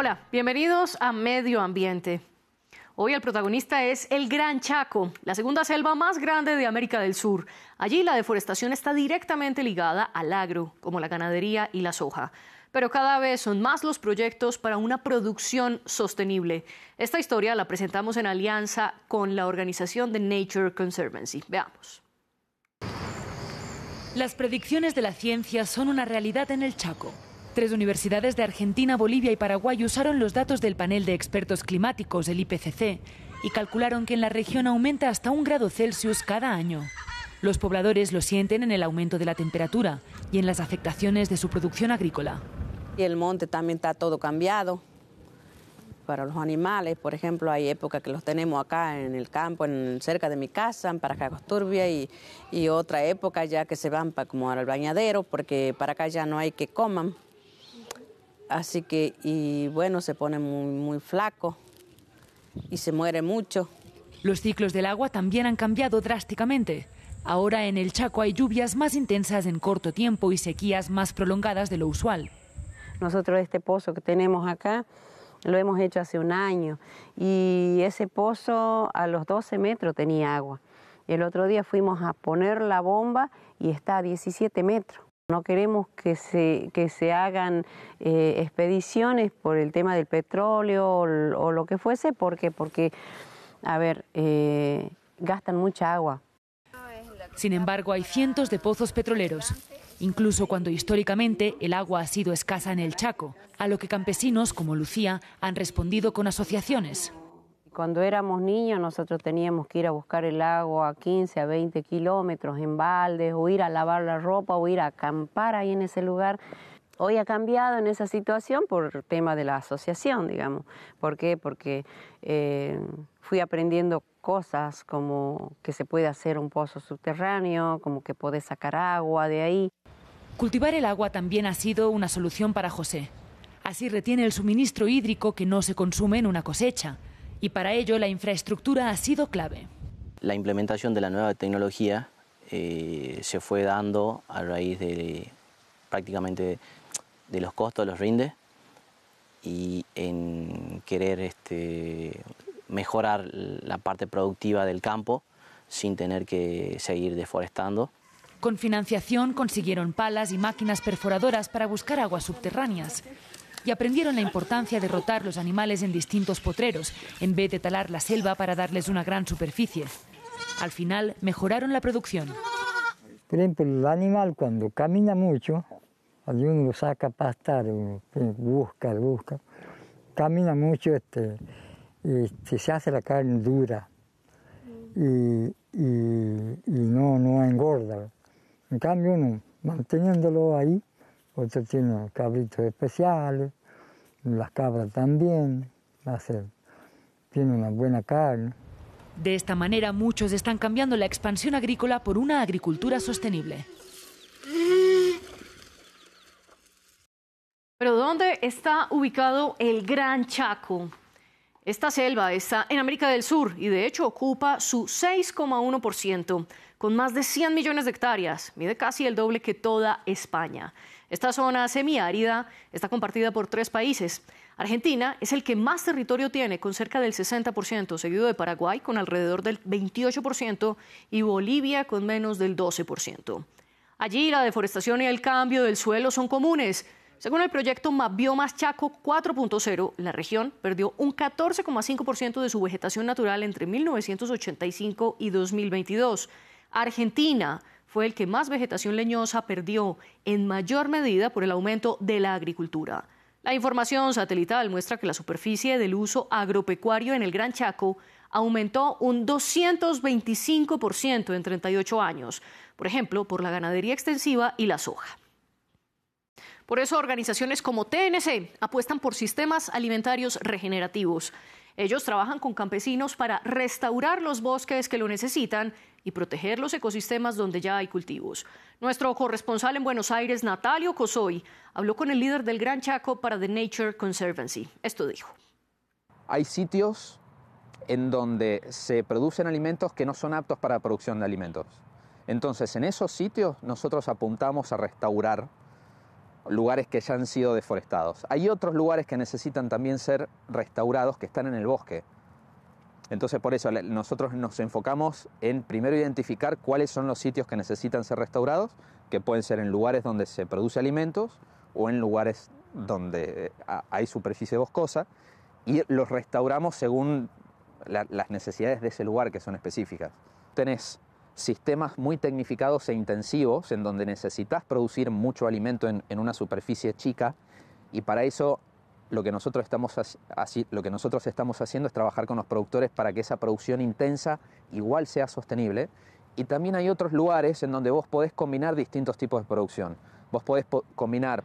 Hola, bienvenidos a Medio Ambiente. Hoy el protagonista es el Gran Chaco, la segunda selva más grande de América del Sur. Allí la deforestación está directamente ligada al agro, como la ganadería y la soja. Pero cada vez son más los proyectos para una producción sostenible. Esta historia la presentamos en alianza con la organización de Nature Conservancy. Veamos. Las predicciones de la ciencia son una realidad en el Chaco. Tres universidades de Argentina, Bolivia y Paraguay usaron los datos del panel de expertos climáticos, el IPCC, y calcularon que en la región aumenta hasta un grado Celsius cada año. Los pobladores lo sienten en el aumento de la temperatura y en las afectaciones de su producción agrícola. Y el monte también está todo cambiado. Para los animales, por ejemplo, hay épocas que los tenemos acá en el campo, en, cerca de mi casa, para acá Turbia, y, y otra época ya que se van para, como al bañadero, porque para acá ya no hay que coman. Así que, y bueno, se pone muy, muy flaco y se muere mucho. Los ciclos del agua también han cambiado drásticamente. Ahora en el Chaco hay lluvias más intensas en corto tiempo y sequías más prolongadas de lo usual. Nosotros este pozo que tenemos acá lo hemos hecho hace un año y ese pozo a los 12 metros tenía agua. El otro día fuimos a poner la bomba y está a 17 metros. No queremos que se, que se hagan eh, expediciones por el tema del petróleo o, lo que fuese, porque, a ver, eh, gastan mucha agua. Sin embargo, hay cientos de pozos petroleros, incluso cuando históricamente el agua ha sido escasa en el Chaco, a lo que campesinos como Lucía han respondido con asociaciones. Cuando éramos niños nosotros teníamos que ir a buscar el agua a 15, a 20 kilómetros en baldes, o ir a lavar la ropa, o ir a acampar ahí en ese lugar. Hoy ha cambiado en esa situación por tema de la asociación, digamos. ¿Por qué? Porque eh, fui aprendiendo cosas como que se puede hacer un pozo subterráneo, como que puede sacar agua de ahí. Cultivar el agua también ha sido una solución para José. Así retiene el suministro hídrico que no se consume en una cosecha y para ello la infraestructura ha sido clave. La implementación de la nueva tecnología eh, se fue dando a raíz de prácticamente de los costos de los rindes y en querer este, mejorar la parte productiva del campo sin tener que seguir deforestando. Con financiación consiguieron palas y máquinas perforadoras para buscar aguas subterráneas y aprendieron la importancia de rotar los animales en distintos potreros, en vez de talar la selva para darles una gran superficie. Al final mejoraron la producción. Por ejemplo, el animal cuando camina mucho, uno lo saca a pastar, busca, busca, camina mucho, este, este, se hace la carne dura y, no, no engorda. En cambio, uno manteniéndolo ahí, otro tiene cabritos especiales, las cabras también, tiene una buena carne. De esta manera muchos están cambiando la expansión agrícola por una agricultura sostenible. Pero ¿dónde está ubicado el Gran Chaco? Esta selva está en América del Sur y de hecho ocupa su 6,1%, con más de 100 millones de hectáreas, mide casi el doble que toda España. Esta zona semiárida está compartida por tres países. Argentina es el que más territorio tiene, con cerca del 60%, seguido de Paraguay con alrededor del 28% y Bolivia con menos del 12%. Allí la deforestación y el cambio del suelo son comunes. Según el proyecto Biomas Chaco 4.0, la región perdió un 14,5% de su vegetación natural entre 1985 y 2022. Argentina fue el que más vegetación leñosa perdió, en mayor medida por el aumento de la agricultura. La información satelital muestra que la superficie del uso agropecuario en el Gran Chaco aumentó un 225% en 38 años, por ejemplo, por la ganadería extensiva y la soja. Por eso organizaciones como TNC apuestan por sistemas alimentarios regenerativos. Ellos trabajan con campesinos para restaurar los bosques que lo necesitan y proteger los ecosistemas donde ya hay cultivos. Nuestro corresponsal en Buenos Aires, Natalio Cosoy, habló con el líder del Gran Chaco para The Nature Conservancy. Esto dijo. Hay sitios en donde se producen alimentos que no son aptos para producción de alimentos. Entonces, en esos sitios nosotros apuntamos a restaurar lugares que ya han sido deforestados. Hay otros lugares que necesitan también ser restaurados que están en el bosque. Entonces por eso nosotros nos enfocamos en primero identificar cuáles son los sitios que necesitan ser restaurados, que pueden ser en lugares donde se produce alimentos o en lugares donde hay superficie boscosa, y los restauramos según las necesidades de ese lugar que son específicas. Tenés sistemas muy tecnificados e intensivos en donde necesitas producir mucho alimento en, una superficie chica y para eso lo que, nosotros estamos, lo que nosotros estamos haciendo es trabajar con los productores para que esa producción intensa igual sea sostenible. Y también hay otros lugares en donde vos podés combinar distintos tipos de producción. Vos podés combinar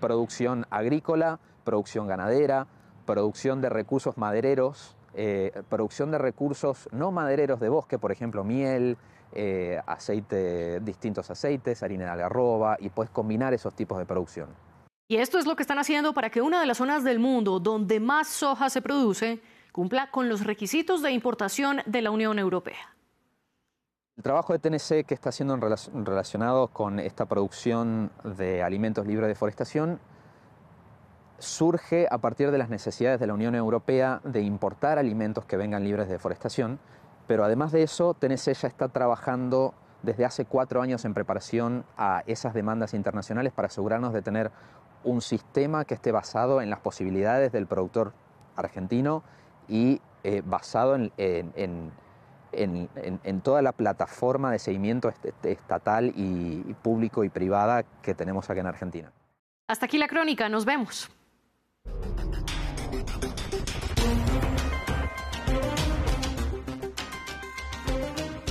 producción agrícola, producción ganadera, producción de recursos madereros, eh, producción de recursos no madereros de bosque, por ejemplo, miel, eh, aceite, distintos aceites, harina de algarroba, y puedes combinar esos tipos de producción. Y esto es lo que están haciendo para que una de las zonas del mundo donde más soja se produce cumpla con los requisitos de importación de la Unión Europea. El trabajo de TNC que está haciendo relacionado con esta producción de alimentos libres de deforestación surge a partir de las necesidades de la Unión Europea de importar alimentos que vengan libres de deforestación, pero además de eso, TNC ya está trabajando desde hace cuatro años en preparación a esas demandas internacionales para asegurarnos de tener un sistema que esté basado en las posibilidades del productor argentino y eh, basado en, en, toda la plataforma de seguimiento estatal y público y privada que tenemos aquí en Argentina. Hasta aquí la crónica, nos vemos.